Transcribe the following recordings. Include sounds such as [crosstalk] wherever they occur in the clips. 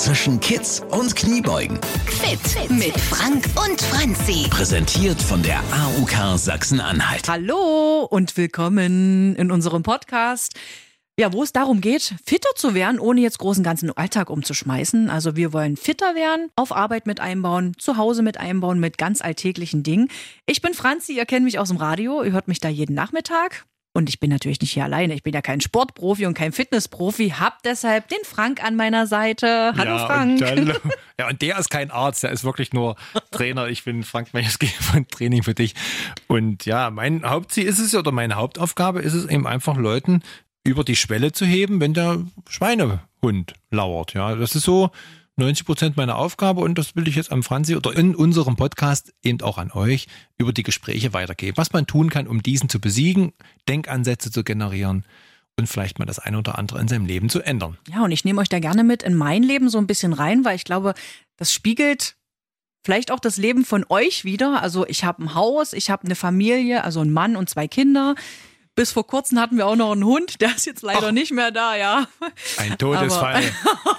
zwischen Kids und Kniebeugen. Fit mit Frank und Franzi. Präsentiert von der AUK Sachsen-Anhalt. Hallo und willkommen in unserem Podcast. Ja, wo es darum geht, fitter zu werden, ohne jetzt großen ganzen Alltag umzuschmeißen. Also wir wollen fitter werden, auf Arbeit mit einbauen, zu Hause mit einbauen, mit ganz alltäglichen Dingen. Ich bin Franzi, ihr kennt mich aus dem Radio, ihr hört mich da jeden Nachmittag. Und ich bin natürlich nicht hier alleine. Ich bin ja kein Sportprofi und kein Fitnessprofi, hab deshalb den Frank an meiner Seite. Hallo ja, Frank. Und [laughs] dann, ja, und der ist kein Arzt, der ist wirklich nur Trainer. Ich bin Frank Meyersky [laughs] von Training für dich. Und ja, mein Hauptziel ist es oder meine Hauptaufgabe ist es eben einfach Leuten über die Schwelle zu heben, wenn der Schweinehund lauert. Ja, das ist so 90 Prozent meiner Aufgabe und das will ich jetzt am Franzi oder in unserem Podcast eben auch an euch über die Gespräche weitergeben. Was man tun kann, um diesen zu besiegen, Denkansätze zu generieren und vielleicht mal das eine oder andere in seinem Leben zu ändern. Ja, und ich nehme euch da gerne mit in mein Leben so ein bisschen rein, weil ich glaube, das spiegelt vielleicht auch das Leben von euch wieder. Also ich habe ein Haus, ich habe eine Familie, also einen Mann und zwei Kinder. Bis vor kurzem hatten wir auch noch einen Hund, der ist jetzt leider Ach, nicht mehr da, ja. Ein Todesfall.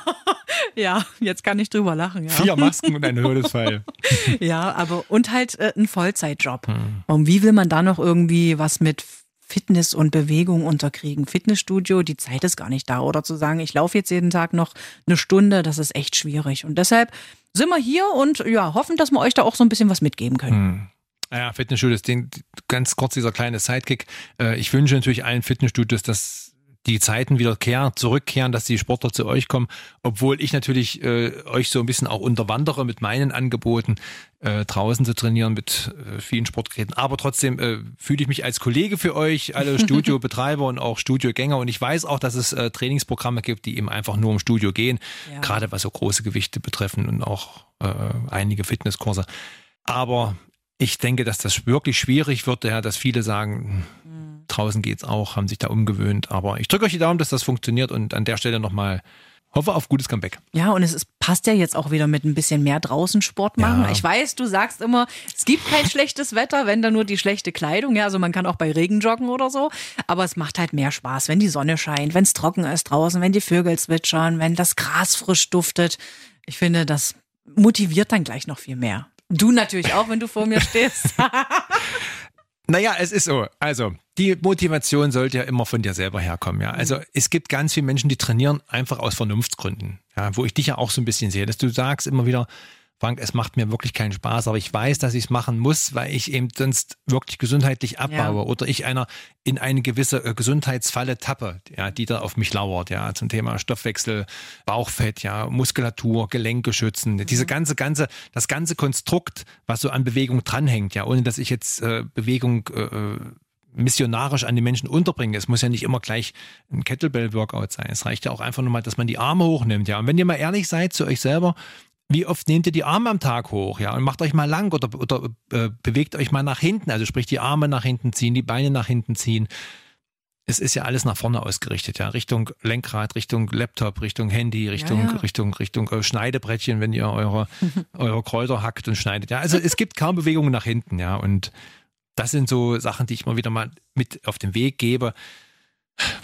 [laughs] ja, jetzt kann ich drüber lachen. Ja. Vier Masken und ein Todesfall. [laughs] ja, aber und halt äh, ein Vollzeitjob. Hm. Und wie will man da noch irgendwie was mit Fitness und Bewegung unterkriegen? Fitnessstudio, die Zeit ist gar nicht da. Oder zu sagen, ich laufe jetzt jeden Tag noch eine Stunde, das ist echt schwierig. Und deshalb sind wir hier und ja, hoffen, dass wir euch da auch so ein bisschen was mitgeben können. Hm. Ja, Fitnessstudios, den, ganz kurz dieser kleine Sidekick. Äh, ich wünsche natürlich allen Fitnessstudios, dass die Zeiten wieder kehren, zurückkehren, dass die Sportler zu euch kommen, obwohl ich natürlich äh, euch so ein bisschen auch unterwandere mit meinen Angeboten, äh, draußen zu trainieren mit äh, vielen Sportgeräten. Aber trotzdem äh, fühle ich mich als Kollege für euch, alle [laughs] Studiobetreiber und auch Studiogänger. Und ich weiß auch, dass es äh, Trainingsprogramme gibt, die eben einfach nur im Studio gehen, ja. gerade was so große Gewichte betreffen und auch äh, einige Fitnesskurse. Aber ich denke, dass das wirklich schwierig wird, ja, dass viele sagen, mhm. draußen geht's auch, haben sich da umgewöhnt. Aber ich drücke euch die Daumen, dass das funktioniert und an der Stelle nochmal hoffe auf gutes Comeback. Ja, und es ist, passt ja jetzt auch wieder mit ein bisschen mehr draußen Sport machen. Ja. Ich weiß, du sagst immer, es gibt kein [laughs] schlechtes Wetter, wenn da nur die schlechte Kleidung. Ja, also man kann auch bei Regen joggen oder so. Aber es macht halt mehr Spaß, wenn die Sonne scheint, wenn es trocken ist draußen, wenn die Vögel zwitschern, wenn das Gras frisch duftet. Ich finde, das motiviert dann gleich noch viel mehr. Du natürlich auch, wenn du vor mir stehst. [laughs] naja, es ist so. Also, die Motivation sollte ja immer von dir selber herkommen. Ja, also es gibt ganz viele Menschen, die trainieren einfach aus Vernunftsgründen. Ja, wo ich dich ja auch so ein bisschen sehe, dass du sagst immer wieder, Frank, es macht mir wirklich keinen Spaß, aber ich weiß, dass ich es machen muss, weil ich eben sonst wirklich gesundheitlich abbaue ja. oder ich einer in eine gewisse äh, Gesundheitsfalle tappe, ja, die da auf mich lauert, ja, zum Thema Stoffwechsel, Bauchfett, ja, Muskulatur, Gelenke schützen, mhm. diese ganze, ganze, das ganze Konstrukt, was so an Bewegung dranhängt, ja, ohne dass ich jetzt äh, Bewegung äh, äh missionarisch an die Menschen unterbringe. Es muss ja nicht immer gleich ein Kettlebell-Workout sein. Es reicht ja auch einfach nur mal, dass man die Arme hochnimmt. Ja, und wenn ihr mal ehrlich seid zu euch selber, wie oft nehmt ihr die Arme am Tag hoch, ja, und macht euch mal lang oder, oder äh, bewegt euch mal nach hinten, also sprich die Arme nach hinten ziehen, die Beine nach hinten ziehen. Es ist ja alles nach vorne ausgerichtet, ja, Richtung Lenkrad, Richtung Laptop, Richtung Handy, Richtung, ja, ja. Richtung, Richtung äh, Schneidebrettchen, wenn ihr eure, [laughs] eure Kräuter hackt und schneidet. Ja, also es gibt kaum Bewegungen nach hinten, ja, und das sind so Sachen, die ich mal wieder mal mit auf den Weg gebe.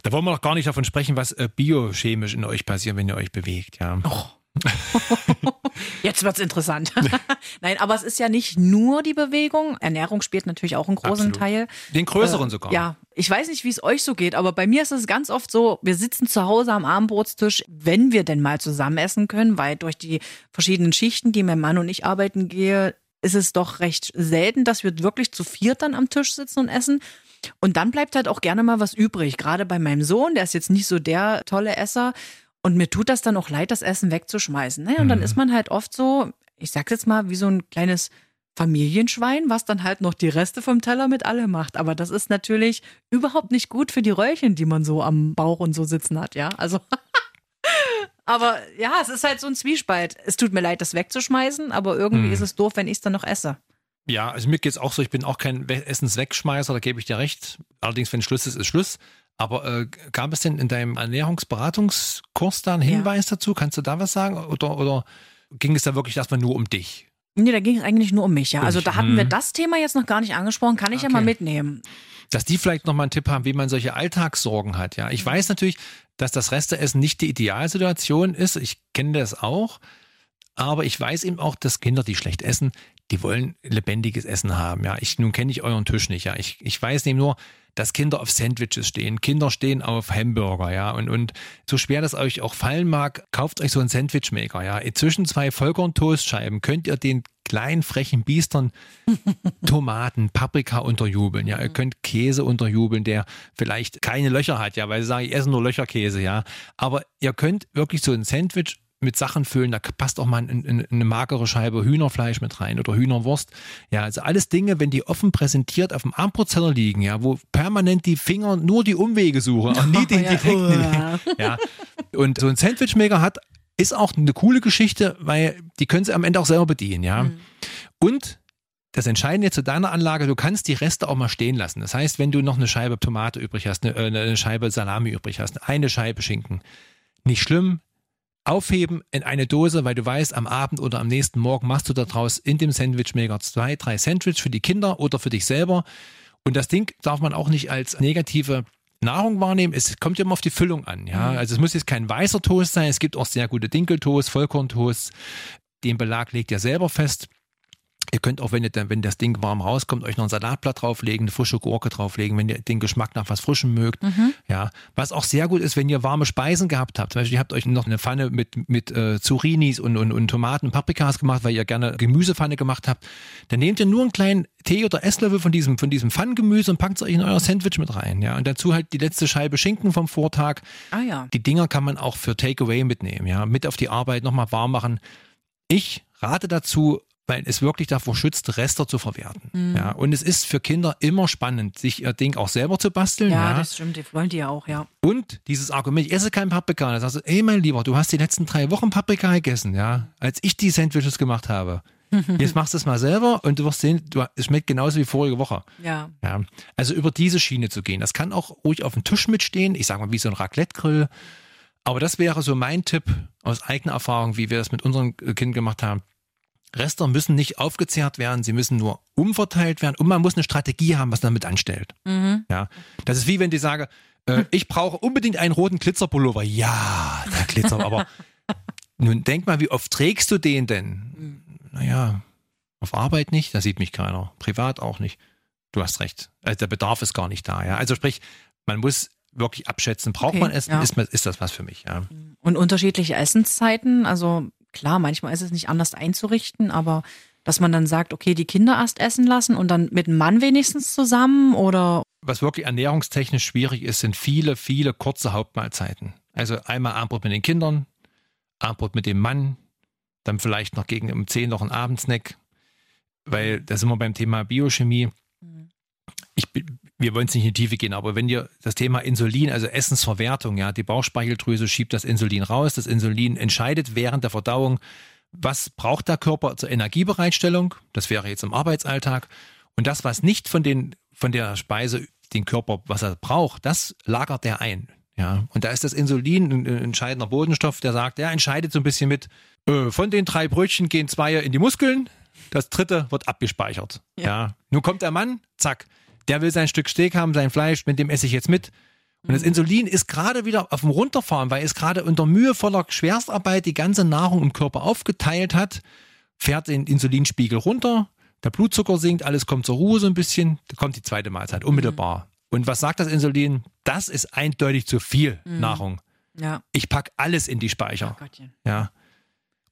Da wollen wir noch gar nicht davon sprechen, was äh, biochemisch in euch passiert, wenn ihr euch bewegt, ja. Oh. [laughs] Jetzt wird's interessant. [laughs] Nein, aber es ist ja nicht nur die Bewegung. Ernährung spielt natürlich auch einen großen Absolut. Teil. Den größeren äh, sogar. Ja, ich weiß nicht, wie es euch so geht, aber bei mir ist es ganz oft so, wir sitzen zu Hause am Abendbrotstisch, wenn wir denn mal zusammen essen können, weil durch die verschiedenen Schichten, die mein Mann und ich arbeiten gehe, ist es doch recht selten, dass wir wirklich zu viert dann am Tisch sitzen und essen. Und dann bleibt halt auch gerne mal was übrig. Gerade bei meinem Sohn, der ist jetzt nicht so der tolle Esser. Und mir tut das dann auch leid, das Essen wegzuschmeißen. Ne? Und mhm. dann ist man halt oft so, ich sag's jetzt mal, wie so ein kleines Familienschwein, was dann halt noch die Reste vom Teller mit alle macht. Aber das ist natürlich überhaupt nicht gut für die Röllchen, die man so am Bauch und so sitzen hat, ja. Also. [laughs] aber ja, es ist halt so ein Zwiespalt. Es tut mir leid, das wegzuschmeißen, aber irgendwie mhm. ist es doof, wenn ich es dann noch esse. Ja, also mir geht's auch so, ich bin auch kein Essenswegschmeißer, da gebe ich dir recht. Allerdings, wenn Schluss ist, ist Schluss. Aber äh, gab es denn in deinem Ernährungsberatungskurs da einen Hinweis ja. dazu? Kannst du da was sagen? Oder, oder ging es da wirklich erstmal nur um dich? Nee, da ging es eigentlich nur um mich, ja. Also da hatten wir hm. das Thema jetzt noch gar nicht angesprochen, kann ich ja Okay. mal mitnehmen. dass die vielleicht nochmal einen Tipp haben, wie man solche Alltagssorgen hat. Ja, ich weiß natürlich, dass das Resteessen nicht die Idealsituation ist. Ich kenne das auch. Aber ich weiß eben auch, dass Kinder, die schlecht essen, die wollen lebendiges Essen haben. Ja, ich, nun kenne ich euren Tisch nicht. Ja, ich, ich weiß eben nur, dass Kinder auf Sandwiches stehen. Kinder stehen auf Hamburger. Ja, und, und so schwer das euch auch fallen mag, kauft euch so einen Sandwichmaker. Ja, zwischen zwei Vollkorn-Toastscheiben könnt ihr den kleinen frechen Biestern [laughs] Tomaten, Paprika unterjubeln, ja. Ihr könnt Käse unterjubeln, der vielleicht keine Löcher hat, ja, weil sie sagen, ich esse nur Löcherkäse, ja. Aber ihr könnt wirklich so ein Sandwich mit Sachen füllen, da passt auch mal ein, ein, eine magere Scheibe Hühnerfleisch mit rein oder Hühnerwurst. Ja, also alles Dinge, wenn die offen präsentiert auf dem Armbrotzeller liegen, ja, wo permanent die Finger nur die Umwege suchen, auch nie [laughs] den Ja. direkten Weg. Ja. Und so ein Sandwichmaker hat, ist auch eine coole Geschichte, weil die können sie am Ende auch selber bedienen, ja. Und das Entscheidende zu deiner Anlage, du kannst die Reste auch mal stehen lassen. Das heißt, wenn du noch eine Scheibe Tomate übrig hast, eine, äh, eine Scheibe Salami übrig hast, eine Scheibe Schinken, nicht schlimm, aufheben in eine Dose, weil du weißt, am Abend oder am nächsten Morgen machst du daraus in dem Sandwichmaker zwei, drei Sandwich für die Kinder oder für dich selber. Und das Ding darf man auch nicht als negative Nahrung wahrnehmen. Es kommt ja immer auf die Füllung an. Ja, also es muss jetzt kein weißer Toast sein. Es gibt auch sehr gute Dinkeltoast, Vollkorntoast. Den Belag legt ihr selber fest. Ihr könnt auch, wenn, ihr dann, wenn das Ding warm rauskommt, euch noch ein Salatblatt drauflegen, eine frische Gurke drauflegen, wenn ihr den Geschmack nach was Frischem mögt. Ja, was auch sehr gut ist, wenn ihr warme Speisen gehabt habt. Zum Beispiel, ihr habt euch noch eine Pfanne mit, mit äh, Zucchinis und, und, und Tomaten und Paprikas gemacht, weil ihr gerne Gemüsepfanne gemacht habt. Dann nehmt ihr nur einen kleinen Tee- oder Esslöffel von diesem, von diesem Pfannengemüse und packt es euch in euer Sandwich mit rein. Ja, und dazu halt die letzte Scheibe Schinken vom Vortag. Ah ja. Die Dinger kann man auch für Takeaway mitnehmen, ja, mit auf die Arbeit nochmal warm machen. Ich rate dazu, weil es wirklich davor schützt, Reste zu verwerten. Mhm. Ja, und es ist für Kinder immer spannend, sich ihr Ding auch selber zu basteln. Ja, Ja, das stimmt, die wollen die ja auch, ja. Und dieses Argument, ich esse kein Paprika. Da sagst du, ey mein Lieber, du hast die letzten drei Wochen Paprika gegessen, ja, als ich die Sandwiches gemacht habe. [laughs] Jetzt machst du es mal selber und du wirst sehen, du, es schmeckt genauso wie vorige Woche. Ja. Ja, also über diese Schiene zu gehen. Das kann auch ruhig auf dem Tisch mitstehen. Ich sage mal, wie so ein Raclette-Grill. Aber das wäre so mein Tipp aus eigener Erfahrung, wie wir das mit unserem Kind gemacht haben. Reste müssen nicht aufgezehrt werden, sie müssen nur umverteilt werden und man muss eine Strategie haben, was man damit anstellt. Ja, das ist wie wenn die sage, äh, [laughs] ich brauche unbedingt einen roten Glitzerpullover. Ja, der Glitzer, aber [laughs] nun denk mal, wie oft trägst du den denn? Naja, auf Arbeit nicht, da sieht mich keiner. Privat auch nicht. Du hast recht. Also der Bedarf ist gar nicht da. Ja, also sprich, man muss wirklich abschätzen, braucht Okay, man es, ja. ist, ist das was für mich? Ja. Und unterschiedliche Essenszeiten, also klar, manchmal ist es nicht anders einzurichten, aber dass man dann sagt, okay, die Kinder erst essen lassen und dann mit dem Mann wenigstens zusammen oder Was wirklich ernährungstechnisch schwierig ist, sind viele, viele kurze Hauptmahlzeiten. Also einmal Abendbrot mit den Kindern, Abendbrot mit dem Mann, dann vielleicht noch gegen um 10 noch ein Abendsnack, weil da sind wir beim Thema Biochemie. Ich, wir wollen es nicht in die Tiefe gehen, aber wenn ihr das Thema Insulin, also Essensverwertung, ja, die Bauchspeicheldrüse schiebt das Insulin raus, das Insulin entscheidet während der Verdauung, was braucht der Körper zur Energiebereitstellung, das wäre jetzt im Arbeitsalltag, und das, was nicht von, den, von der Speise den Körper, was er braucht, das lagert er ein. Ja, und da ist das Insulin ein, entscheidender Bodenstoff, der sagt, der entscheidet so ein bisschen mit, äh, von den drei Brötchen gehen zwei in die Muskeln, das dritte wird abgespeichert. Ja. Nun kommt der Mann, zack, der will sein Stück Steak haben, sein Fleisch, mit dem esse ich jetzt mit. Und das Insulin ist gerade wieder auf dem Runterfahren, weil es gerade unter mühevoller Schwerstarbeit die ganze Nahrung im Körper aufgeteilt hat, fährt den Insulinspiegel runter, der Blutzucker sinkt, alles kommt zur Ruhe so ein bisschen, da kommt die zweite Mahlzeit unmittelbar. Und was sagt das Insulin? Das ist eindeutig zu viel Nahrung. ja, Ich pack alles in die Speicher. Gottchen. Ja.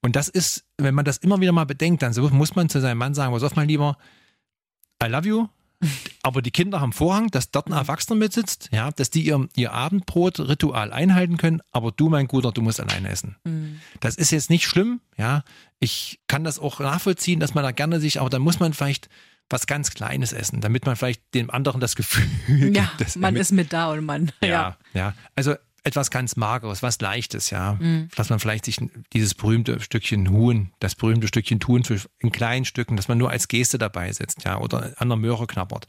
Und das ist, wenn man das immer wieder mal bedenkt, dann muss man zu seinem Mann sagen, was auf mein Lieber, I love you, aber die Kinder haben Vorhang, dass dort ein Erwachsener mitsitzt, ja, dass die ihr, ihr Abendbrot-Ritual einhalten können, aber du, mein Guter, du musst alleine essen. Das ist jetzt nicht schlimm, ja. Ich kann das auch nachvollziehen, dass man da gerne sich, aber dann muss man vielleicht was ganz Kleines essen, damit man vielleicht dem anderen das Gefühl gibt, Ja, dass er man mit- ist mit da und man, ja. ja, ja. Also etwas ganz Mageres, was Leichtes, ja. Dass man vielleicht sich dieses berühmte Stückchen Huhn, das berühmte Stückchen Huhn zu- in kleinen Stücken, dass man nur als Geste dabei sitzt, ja, oder an der Möhre knabbert.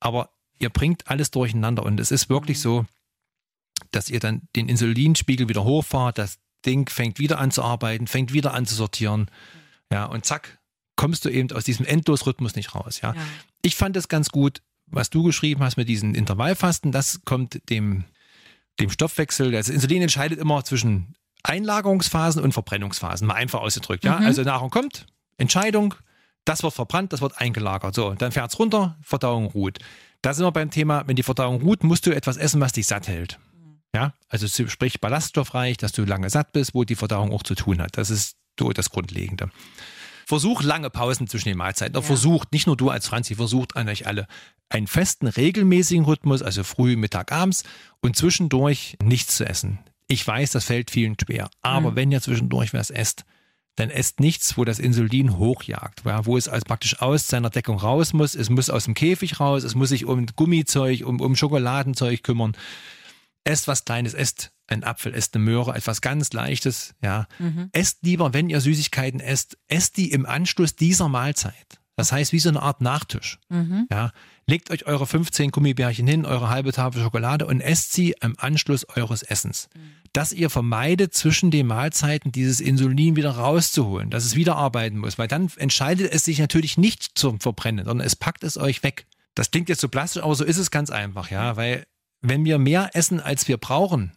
Aber ihr bringt alles durcheinander und es ist wirklich so, dass ihr dann den Insulinspiegel wieder hochfahrt, das Ding fängt wieder an zu arbeiten, fängt wieder an zu sortieren, ja, und zack, kommst du eben aus diesem Endlosrhythmus nicht raus. Ja? Ja. Ich fand es ganz gut, was du geschrieben hast mit diesen Intervallfasten. Das kommt dem, dem Stoffwechsel. Das Insulin entscheidet immer zwischen Einlagerungsphasen und Verbrennungsphasen. Mal einfach ausgedrückt. Ja? Mhm. Also Nahrung kommt, Entscheidung, das wird verbrannt, das wird eingelagert. So, dann fährt's runter, Verdauung ruht. Da sind wir beim Thema, wenn die Verdauung ruht, musst du etwas essen, was dich satt hält. Ja, also sprich ballaststoffreich, dass du lange satt bist, wo die Verdauung auch zu tun hat. Das ist so das Grundlegende. Versuch lange Pausen zwischen den Mahlzeiten. Ja. Versucht, nicht nur du als Franzi, versucht an euch alle einen festen, regelmäßigen Rhythmus, also früh, Mittag, abends und zwischendurch nichts zu essen. Ich weiß, das fällt vielen schwer. Aber Mhm. wenn ihr zwischendurch was esst, dann esst nichts, wo das Insulin hochjagt, ja, wo es als praktisch aus seiner Deckung raus muss. Es muss aus dem Käfig raus, es muss sich um Gummizeug, um, um Schokoladenzeug kümmern. Esst was Kleines, esst einen Apfel, esst eine Möhre, etwas ganz Leichtes, ja. Mhm. Esst lieber, wenn ihr Süßigkeiten esst, esst die im Anschluss dieser Mahlzeit. Das heißt, wie so eine Art Nachtisch. Mhm. Ja, legt euch eure 15 Gummibärchen hin, eure halbe Tafel Schokolade und esst sie im Anschluss eures Essens. Dass ihr vermeidet, zwischen den Mahlzeiten dieses Insulin wieder rauszuholen, dass es wieder arbeiten muss, weil dann entscheidet es sich natürlich nicht zum Verbrennen, sondern es packt es euch weg. Das klingt jetzt so plastisch, aber so ist es ganz einfach, ja, weil wenn wir mehr essen, als wir brauchen,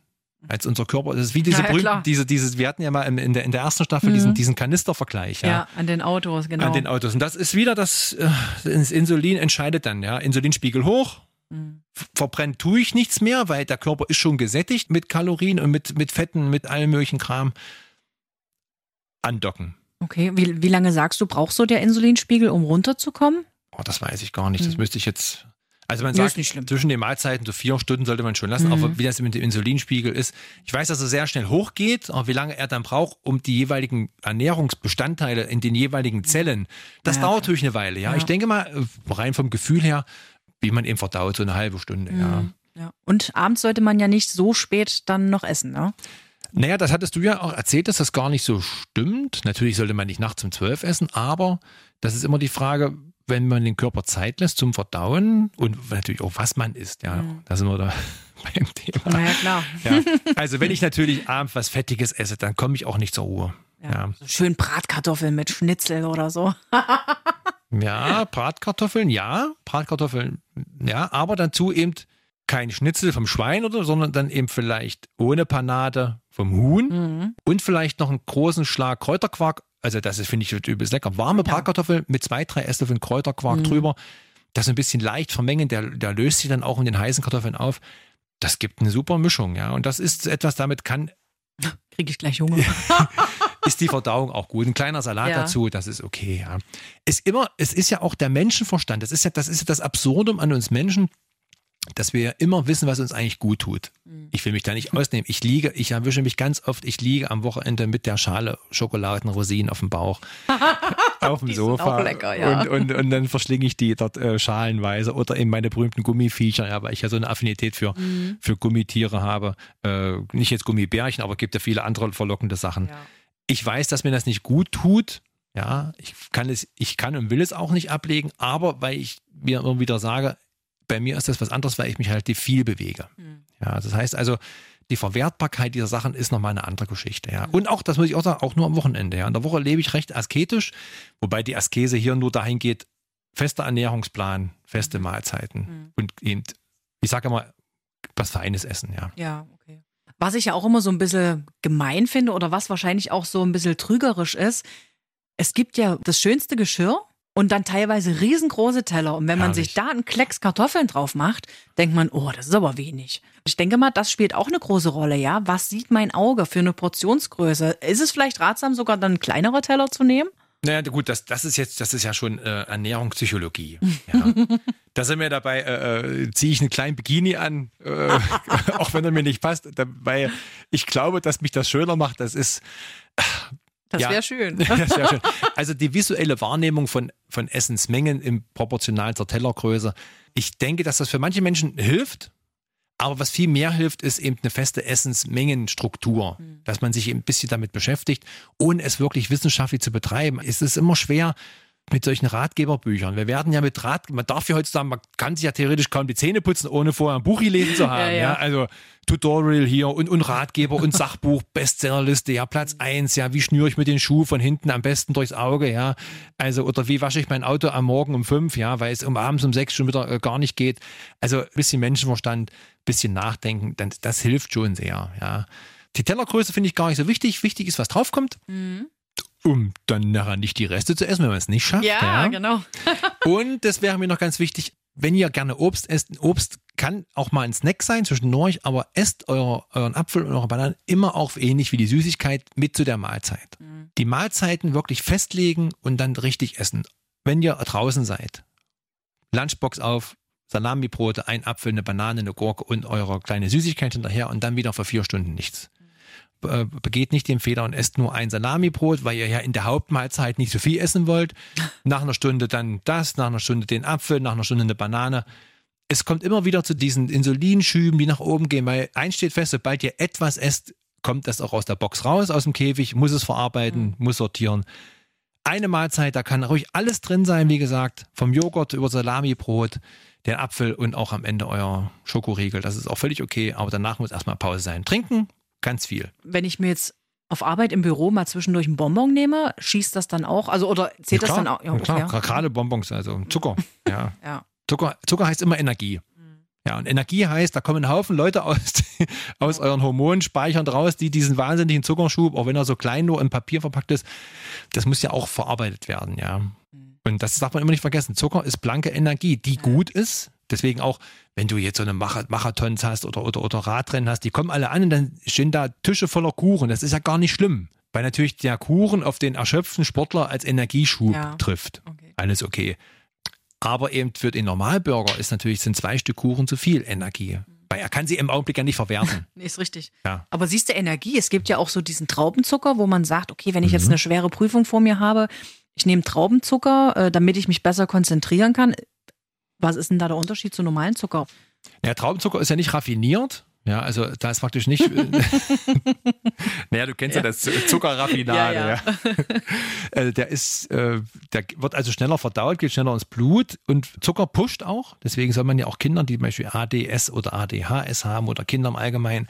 als unser Körper, das ist wie diese Ja, ja, berühmten, klar. diese, wir hatten ja mal in, der, in der ersten Staffel Mhm. diesen, diesen Kanistervergleich, Ja. an den Autos, genau. an den Autos. Und das ist wieder das, äh, das Insulin entscheidet dann, ja. Insulinspiegel hoch, Mhm. verbrennt tue ich nichts mehr, weil der Körper ist schon gesättigt mit Kalorien und mit, mit Fetten, mit allem möglichen Kram. Andocken. Okay, wie, wie lange sagst du, brauchst du der Insulinspiegel, um runterzukommen? Oh, das weiß ich gar nicht. Das Mhm. müsste ich jetzt. Also man sagt, zwischen den Mahlzeiten so vier Stunden sollte man schon lassen, Mhm. aber wie das mit dem Insulinspiegel ist, ich weiß, dass er sehr schnell hochgeht, aber wie lange er dann braucht, um die jeweiligen Ernährungsbestandteile in den jeweiligen Zellen, das Ja, dauert natürlich eine Weile. Ja, Ja. ich denke mal, rein vom Gefühl her, wie man eben verdaut, so eine halbe Stunde. Ja. Mhm. ja. Und abends sollte man ja nicht so spät dann noch essen, ne? Naja, das hattest du ja auch erzählt, dass das gar nicht so stimmt. Natürlich sollte man nicht nachts um zwölf essen, aber das ist immer die Frage, wenn man den Körper Zeit lässt zum Verdauen und natürlich auch was man isst. Ja, Mhm. da sind wir da [laughs] beim Thema. Na ja, klar. Ja. Also wenn ich natürlich abends was Fettiges esse, dann komme ich auch nicht zur Ruhe. Ja. So schön Bratkartoffeln mit Schnitzel oder so. [laughs] Ja, Bratkartoffeln, ja, Bratkartoffeln, ja, aber dazu eben kein Schnitzel vom Schwein oder, sondern dann eben vielleicht ohne Panade vom Huhn Mhm. und vielleicht noch einen großen Schlag Kräuterquark. Also das ist, finde ich, übelst lecker. Warme Ja. Bratkartoffeln mit zwei, drei Esslöffeln Kräuterquark Mhm. drüber. Das ein bisschen leicht vermengen, der, der löst sich dann auch in den heißen Kartoffeln auf. Das gibt eine super Mischung, ja. Und das ist etwas, damit kann, [laughs] Kriege ich gleich Hunger. [laughs] ist die Verdauung auch gut. Ein kleiner Salat Ja. dazu, das ist okay, ja. Ist immer, es ist ja auch der Menschenverstand. Das ist ja, das ist ja das Absurdum an uns Menschen, dass wir immer wissen, was uns eigentlich gut tut. Mhm. Ich will mich da nicht ausnehmen. Ich liege, ich erwische mich ganz oft, ich liege am Wochenende mit der Schale Schokoladenrosinen auf dem Bauch, [laughs] auf dem Die Sofa. lecker, ja. und, und, und dann verschlinge ich die dort äh, schalenweise oder eben meine berühmten Gummiviecher, ja, weil ich ja so eine Affinität für, Mhm. für Gummitiere habe. Äh, nicht jetzt Gummibärchen, aber es gibt ja viele andere verlockende Sachen. Ja. Ich weiß, dass mir das nicht gut tut. Ja, ich kann es, ich kann und will es auch nicht ablegen, aber weil ich mir immer wieder sage, bei mir ist das was anderes, weil ich mich halt viel bewege. Mhm. Ja, das heißt also, die Verwertbarkeit dieser Sachen ist nochmal eine andere Geschichte. Ja. Und auch, das muss ich auch sagen, auch nur am Wochenende. Ja. In der Woche lebe ich recht asketisch, wobei die Askese hier nur dahin geht, fester Ernährungsplan, feste Mahlzeiten Mhm. und eben, ich sage immer, was Feines essen, ja. Ja, okay. Was ich ja auch immer so ein bisschen gemein finde oder was wahrscheinlich auch so ein bisschen trügerisch ist, es gibt ja das schönste Geschirr und dann teilweise riesengroße Teller. Und wenn man Herrlich. sich da einen Klecks Kartoffeln drauf macht, denkt man, oh, das ist aber wenig. Ich denke mal, das spielt auch eine große Rolle, ja. Was sieht mein Auge für eine Portionsgröße? Ist es vielleicht ratsam, sogar dann kleinere Teller zu nehmen? Naja, gut, das, das ist jetzt, das ist ja schon äh, Ernährungspsychologie. [laughs] Ja. da sind wir dabei, äh, äh, ziehe ich einen kleinen Bikini an, äh, [laughs] auch wenn er mir nicht passt, weil ich glaube, dass mich das schöner macht. Das ist, Das Ja. wäre schön. [laughs] das sehr schön. Also die visuelle Wahrnehmung von, von Essensmengen im proportional zur Tellergröße. Ich denke, dass das für manche Menschen hilft. Aber was viel mehr hilft, ist eben eine feste Essensmengenstruktur, dass man sich ein bisschen damit beschäftigt, ohne es wirklich wissenschaftlich zu betreiben. Es ist immer schwer, mit solchen Ratgeberbüchern. Wir werden ja mit Rat, man darf ja heutzutage, man kann sich ja theoretisch kaum die Zähne putzen, ohne vorher ein Buch gelesen zu [laughs] haben. ja, ja. ja, Also Tutorial hier und, und Ratgeber und Sachbuch, [laughs] Bestsellerliste, ja, Platz eins, ja, wie schnüre ich mir den Schuh von hinten am besten durchs Auge, ja. Also, oder wie wasche ich mein Auto am Morgen um fünf, ja, weil es um abends um sechs schon wieder äh, gar nicht geht. Also ein bisschen Menschenverstand, ein bisschen nachdenken, dann, das hilft schon sehr, ja. Die Tellergröße finde ich gar nicht so wichtig. Wichtig ist, was draufkommt. Mhm um dann nachher nicht die Reste zu essen, wenn man es nicht schafft. Ja, ja. genau. [laughs] und das wäre mir noch ganz wichtig, wenn ihr gerne Obst esst, Obst kann auch mal ein Snack sein zwischendurch, aber esst euer, euren Apfel und eure Bananen immer auch ähnlich wie die Süßigkeit mit zu der Mahlzeit. Mhm. Die Mahlzeiten wirklich festlegen und dann richtig essen. Wenn ihr draußen seid, Lunchbox auf, Salami-Brote, ein Apfel, eine Banane, eine Gurke und eure kleine Süßigkeit hinterher und dann wieder für vier Stunden nichts. Äh, begeht nicht den Fehler und esst nur ein Salamibrot, weil ihr ja in der Hauptmahlzeit nicht so viel essen wollt. Nach einer Stunde dann das, nach einer Stunde den Apfel, nach einer Stunde eine Banane. Es kommt immer wieder zu diesen Insulinschüben, die nach oben gehen, weil eins steht fest, sobald ihr etwas esst, kommt das auch aus der Box raus, aus dem Käfig, muss es verarbeiten, mhm. muss sortieren. Eine Mahlzeit, da kann ruhig alles drin sein, wie gesagt, vom Joghurt über Salamibrot, den Apfel und auch am Ende euer Schokoriegel. Das ist auch völlig okay, aber danach muss erstmal Pause sein. Trinken, Ganz viel. Wenn ich mir jetzt auf Arbeit im Büro mal zwischendurch einen Bonbon nehme, schießt das dann auch? Also oder zählt ja, das dann auch? Ja, okay, klar, ja. gerade Bonbons, also Zucker. [laughs] Ja. ja. Zucker, Zucker heißt immer Energie. Mhm. Ja, und Energie heißt, da kommen ein Haufen Leute aus, [laughs] aus euren Hormonspeichern raus, die diesen wahnsinnigen Zuckerschub, auch wenn er so klein nur in Papier verpackt ist, das muss ja auch verarbeitet werden, ja. Mhm. Und das darf man immer nicht vergessen. Zucker ist blanke Energie, die gut ist, Deswegen auch, wenn du jetzt so eine Marathons hast oder, oder, oder Radrennen hast, die kommen alle an und dann stehen da Tische voller Kuchen. Das ist ja gar nicht schlimm, weil natürlich der Kuchen auf den erschöpften Sportler als Energieschub ja. trifft. Okay. Alles okay. Aber eben für den Normalbürger ist natürlich, sind zwei Stück Kuchen zu viel Energie. Weil er kann sie im Augenblick ja nicht verwerten. [laughs] nee, ist richtig. Ja. Aber siehst du Energie? Es gibt ja auch so diesen Traubenzucker, wo man sagt, okay, wenn ich jetzt mhm. eine schwere Prüfung vor mir habe, ich nehme Traubenzucker, äh, damit ich mich besser konzentrieren kann. Was ist denn da der Unterschied zu normalen Zucker? Ja, Traubenzucker ist ja nicht raffiniert. Ja, also da ist praktisch nicht. [laughs] naja, du kennst ja, ja das Zuckerraffinade. Ja, ja. also [laughs] der ist, äh, der wird also schneller verdaut, geht schneller ins Blut und Zucker pusht auch. Deswegen soll man ja auch Kindern, die zum Beispiel ADS oder ADHS haben oder Kinder im Allgemeinen,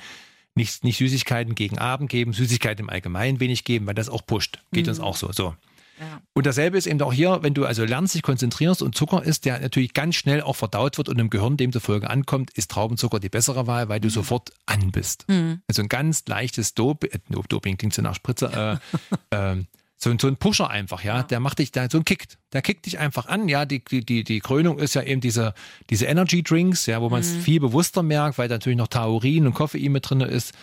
nicht, nicht Süßigkeiten gegen Abend geben, Süßigkeiten im Allgemeinen wenig geben, weil das auch pusht. Geht mhm. uns auch so. So. Und dasselbe ist eben auch hier, wenn du also lernst, dich konzentrierst und Zucker ist, der natürlich ganz schnell auch verdaut wird und im Gehirn demzufolge ankommt, ist Traubenzucker die bessere Wahl, weil du mhm. sofort an bist. Mhm. Also ein ganz leichtes Dop äh, Doping klingt so nach Spritze, äh, [laughs] äh, so, so ein Pusher einfach, ja, der macht dich da so ein Kickt, der kickt dich einfach an, ja, die, die, die Krönung ist ja eben diese, diese Energy Drinks, ja, wo man es mhm. viel bewusster merkt, weil da natürlich noch Taurin und Koffein mit drin ist.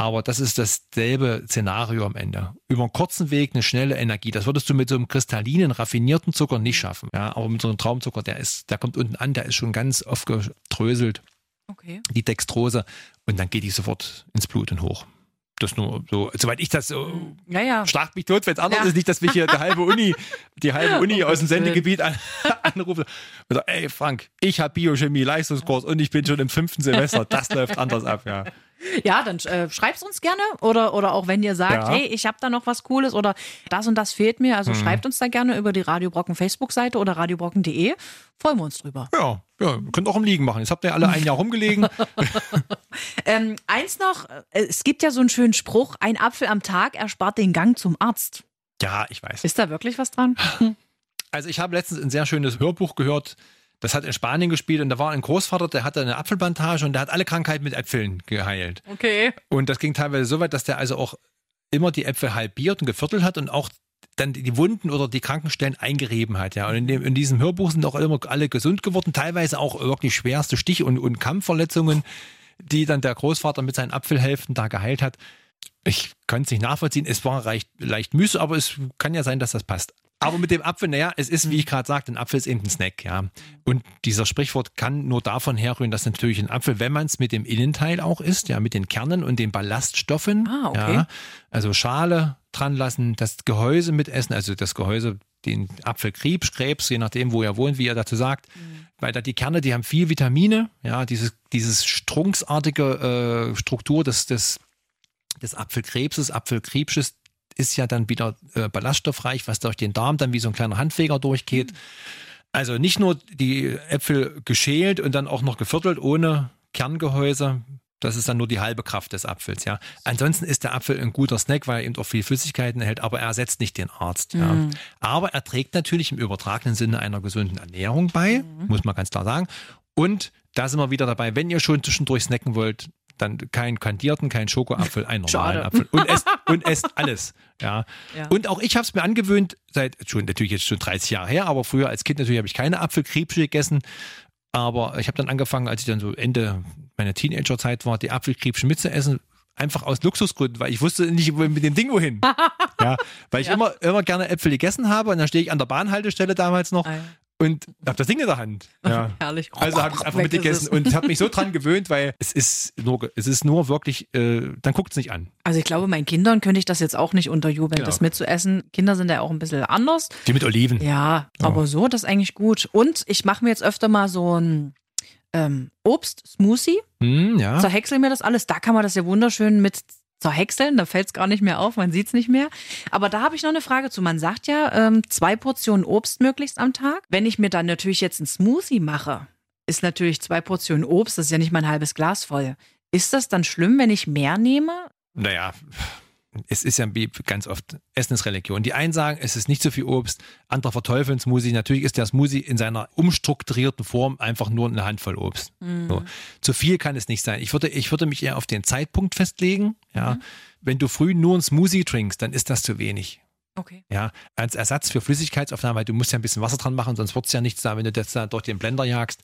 Aber das ist dasselbe Szenario am Ende. Über einen kurzen Weg eine schnelle Energie. Das würdest du mit so einem kristallinen, raffinierten Zucker nicht schaffen. Ja, aber mit so einem Traumzucker, der ist, der kommt unten an, der ist schon ganz oft gedröselt. Okay. Die Dextrose. Und dann geht die sofort ins Blut und hoch. Das nur so, soweit ich das so, ja, ja. schlag mich tot, wenn es anders ja. ist, nicht, dass mich hier die halbe Uni, die halbe Uni aus dem Sendegebiet an, [laughs] anrufe. Und so, ey Frank, ich habe Biochemie Leistungskurs und ich bin schon im fünften Semester. Das läuft anders ab, ja. Ja, dann äh, schreib's uns gerne oder, oder auch wenn ihr sagt, ja. hey, ich habe da noch was Cooles oder das und das fehlt mir, also mhm. schreibt uns da gerne über die Radio Brocken Facebook-Seite oder radiobrocken.de. Freuen wir uns drüber. Ja, ja, könnt auch im Liegen machen. Jetzt habt ihr alle ein Jahr rumgelegen. [laughs] ähm, eins noch, äh, es gibt ja so einen schönen Spruch, ein Apfel am Tag erspart den Gang zum Arzt. Ja, ich weiß. Ist da wirklich was dran? Also ich habe letztens ein sehr schönes Hörbuch gehört, das hat in Spanien gespielt und da war ein Großvater, der hatte eine Apfelplantage und der hat alle Krankheiten mit Äpfeln geheilt. Okay. Und das ging teilweise so weit, dass der also auch immer die Äpfel halbiert und geviertelt hat und auch dann die Wunden oder die Krankenstellen eingerieben hat. Ja. Und in, dem, in diesem Hörbuch sind auch immer alle gesund geworden, teilweise auch wirklich schwerste Stich- und, und Kampfverletzungen, die dann der Großvater mit seinen Apfelhälften da geheilt hat. Ich kann es nicht nachvollziehen. Es war leicht, leicht Müsse, aber es kann ja sein, dass das passt. Aber mit dem Apfel, naja, es ist, wie ich gerade sagte, ein Apfel ist eben ein Snack, ja. Und dieser Sprichwort kann nur davon herrühren, dass natürlich ein Apfel, wenn man es mit dem Innenteil auch isst, ja, mit den Kernen und den Ballaststoffen, ah, okay. ja, also Schale dran lassen, das Gehäuse mitessen, also das Gehäuse, den Apfelkrebs, Krebs, je nachdem, wo er wohnt, wie er dazu sagt, mhm. weil da die Kerne, die haben viel Vitamine, ja, dieses, dieses strunksartige äh, Struktur des, des, des Apfelkrebses, Apfelkrebsches, ist ja dann wieder äh, ballaststoffreich, was durch den Darm dann wie so ein kleiner Handfeger durchgeht. Also nicht nur die Äpfel geschält und dann auch noch geviertelt ohne Kerngehäuse. Das ist dann nur die halbe Kraft des Apfels, ja. Ansonsten ist der Apfel ein guter Snack, weil er eben auch viel Flüssigkeiten enthält, aber er ersetzt nicht den Arzt, ja. Aber er trägt natürlich im übertragenen Sinne einer gesunden Ernährung bei, muss man ganz klar sagen. Und da sind wir wieder dabei, wenn ihr schon zwischendurch snacken wollt, dann keinen kandierten, keinen Schokoapfel, einen normalen Schade. Apfel. Und esst, und esst alles. Ja. Ja. Und auch ich habe es mir angewöhnt, seit schon natürlich jetzt schon 30 Jahre her, aber früher als Kind natürlich habe ich keine Apfelkrebsche gegessen. Aber ich habe dann angefangen, als ich dann so Ende meiner Teenagerzeit war, die Apfelkrebsche mitzuessen. Einfach aus Luxusgründen, weil ich wusste nicht wo- mit dem Ding wohin. [laughs] ja, weil ich Ja. immer, immer gerne Äpfel gegessen habe und dann stehe ich an der Bahnhaltestelle damals noch Ah, ja. Und habe das Ding in der Hand. [laughs] Ja. [laughs] Herrlich. Also habe ich es einfach mitgegessen es. und habe mich so [laughs] dran gewöhnt, weil es ist nur, es ist nur wirklich, äh, dann guckt es nicht an. Also ich glaube, meinen Kindern könnte ich das jetzt auch nicht unterjubeln, Genau. das mitzuessen. Kinder sind ja auch ein bisschen anders. Die mit Oliven. Ja, aber so, das ist eigentlich gut. Und ich mache mir jetzt öfter mal so ein ähm, Obst-Smoothie. Hm, ja. Zerhäcksel mir das alles. Da kann man das ja wunderschön mit zerhäckseln. Da fällt es gar nicht mehr auf, man sieht es nicht mehr. Aber da habe ich noch eine Frage zu. Man sagt ja, ähm, zwei Portionen Obst möglichst am Tag. Wenn ich mir dann natürlich jetzt einen Smoothie mache, ist natürlich zwei Portionen Obst, das ist ja nicht mein halbes Glas voll. Ist das dann schlimm, wenn ich mehr nehme? Naja, es ist ja ganz oft Essen ist Religion. Die einen sagen, es ist nicht so viel Obst, andere verteufeln Smoothie. Natürlich ist der Smoothie in seiner umstrukturierten Form einfach nur eine Handvoll Obst. So. Zu viel kann es nicht sein. Ich würde, ich würde mich eher auf den Zeitpunkt festlegen. Ja. Wenn du früh nur einen Smoothie trinkst, dann ist das zu wenig. Okay. Ja, als Ersatz für Flüssigkeitsaufnahme, weil du musst ja ein bisschen Wasser dran machen, sonst wird es ja nichts da, wenn du das da durch den Blender jagst.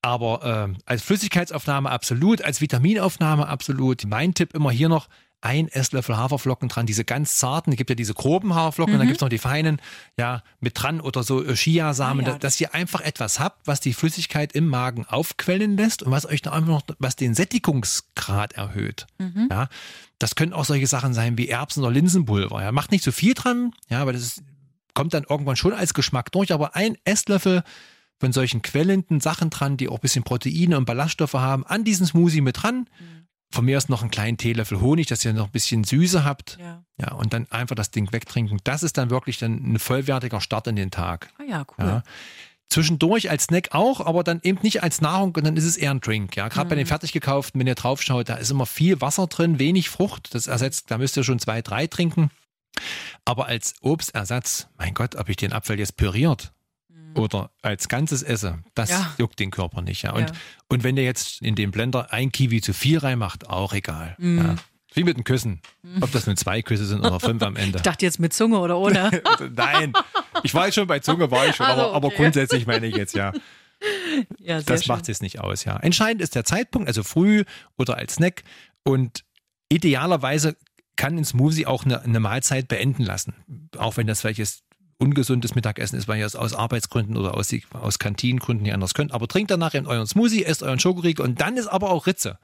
Aber ähm, als Flüssigkeitsaufnahme absolut, als Vitaminaufnahme absolut. Mein Tipp immer hier noch ein Esslöffel Haferflocken dran, diese ganz zarten, es gibt ja diese groben Haferflocken, und dann gibt es noch die feinen, ja, mit dran oder so äh, Chiasamen, Ah, ja. da- dass ihr einfach etwas habt, was die Flüssigkeit im Magen aufquellen lässt und was euch dann einfach noch, was den Sättigungsgrad erhöht. Ja, das können auch solche Sachen sein wie Erbsen- oder Linsenpulver. Ja, macht nicht so viel dran, ja, weil das ist, kommt dann irgendwann schon als Geschmack durch, aber ein Esslöffel von solchen quellenden Sachen dran, die auch ein bisschen Proteine und Ballaststoffe haben, an diesen Smoothie mit dran. Von mir aus noch einen kleinen Teelöffel Honig, dass ihr noch ein bisschen Süße habt. Ja. Ja, und dann einfach das Ding wegtrinken. Das ist dann wirklich dann ein vollwertiger Start in den Tag. Ah ja, cool. Ja. Zwischendurch als Snack auch, aber dann eben nicht als Nahrung und dann ist es eher ein Drink. Ja, gerade bei den fertig gekauften, wenn ihr drauf schaut, da ist immer viel Wasser drin, wenig Frucht. Das ersetzt, da müsst ihr schon zwei, drei trinken. Aber als Obstersatz, mein Gott, ob ich den Apfel jetzt püriert oder als Ganzes esse, das Ja. juckt den Körper nicht. Ja. Und, Ja. und wenn ihr jetzt in den Blender ein Kiwi zu viel reinmacht, auch egal. Ja. Wie mit den Küssen. Ob das nun zwei Küsse sind oder fünf am Ende. Ich dachte jetzt mit Zunge oder ohne. [laughs] Nein, ich war jetzt schon bei Zunge, war ich schon, Also, aber, aber okay. grundsätzlich meine ich jetzt, ja. [laughs] ja, Das macht es jetzt nicht aus, ja. Entscheidend ist der Zeitpunkt, also früh oder als Snack. Und idealerweise kann ein Smoothie auch eine, eine Mahlzeit beenden lassen. Auch wenn das vielleicht jetzt ungesundes Mittagessen ist, weil ihr es aus Arbeitsgründen oder aus, aus Kantinengründen nicht anders könnt. Aber trinkt danach in euren Smoothie, esst euren Schokoriegel und dann ist aber auch Ritze.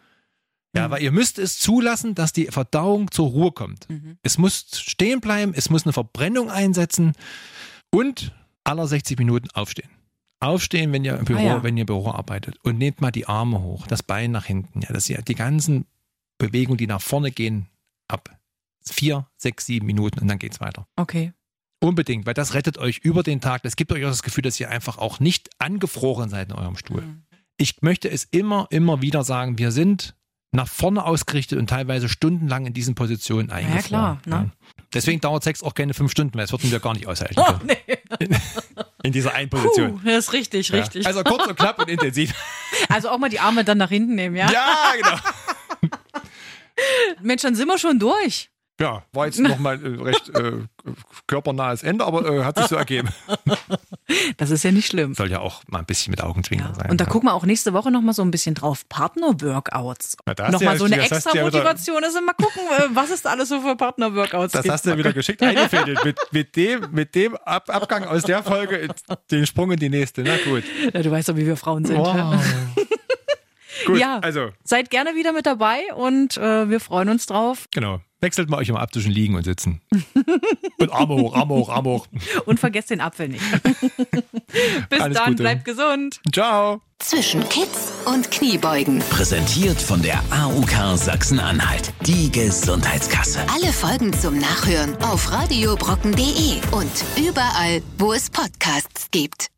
Ja, weil ihr müsst es zulassen, dass die Verdauung zur Ruhe kommt. Es muss stehen bleiben, es muss eine Verbrennung einsetzen und aller 60 Minuten aufstehen. Aufstehen, wenn ihr im Büro, ja. wenn ihr im Büro arbeitet und nehmt mal die Arme hoch, das Bein nach hinten, ja, dass ihr die ganzen Bewegungen, die nach vorne gehen, ab vier, sechs, sieben Minuten und dann geht's weiter. Okay. Unbedingt, weil das rettet euch über den Tag. Das gibt euch auch das Gefühl, dass ihr einfach auch nicht angefroren seid in eurem Stuhl. Mhm. Ich möchte es immer, immer wieder sagen, wir sind nach vorne ausgerichtet und teilweise stundenlang in diesen Positionen eingefroren. klar, ne? Ja. Deswegen dauert Sex auch keine fünf Stunden, weil das würden wir gar nicht aushalten Oh, können. nee. [laughs] In dieser einen Position. Puh, das ist richtig, Ja. richtig. Also kurz und knapp und intensiv. [laughs] Also auch mal die Arme dann nach hinten nehmen, ja? Ja, genau. [laughs] Mensch, dann sind wir schon durch. Ja, war jetzt nochmal äh, recht äh, körpernahes Ende, aber äh, hat sich so ergeben. [laughs] Das ist ja nicht schlimm. Soll ja auch mal ein bisschen mit Augenzwinkern Ja. sein. Und da ja. gucken wir auch nächste Woche noch mal so ein bisschen drauf. Partner-Workouts. Nochmal ja- so eine extra wieder- Motivation. Also mal gucken, äh, was es da alles so für Partner-Workouts Das gibt. hast du ja wieder geschickt eingefädelt. Mit, mit dem, mit dem Ab Abgang aus der Folge den Sprung in die nächste. Na gut. Ja, du weißt doch, wie wir Frauen sind. Wow. Ja. Gut, ja, also. seid gerne wieder mit dabei und äh, wir freuen uns drauf. Genau. Wechselt mal euch immer ab zwischen liegen und sitzen. [laughs] und Arme hoch, Arme hoch, Arme hoch. Und vergesst den Apfel nicht. [laughs] Bis Alles dann, Gute. bleibt gesund. Ciao. Zwischen Kids und Kniebeugen. Präsentiert von der AUK Sachsen-Anhalt. Die Gesundheitskasse. Alle Folgen zum Nachhören auf radiobrocken.de und überall, wo es Podcasts gibt.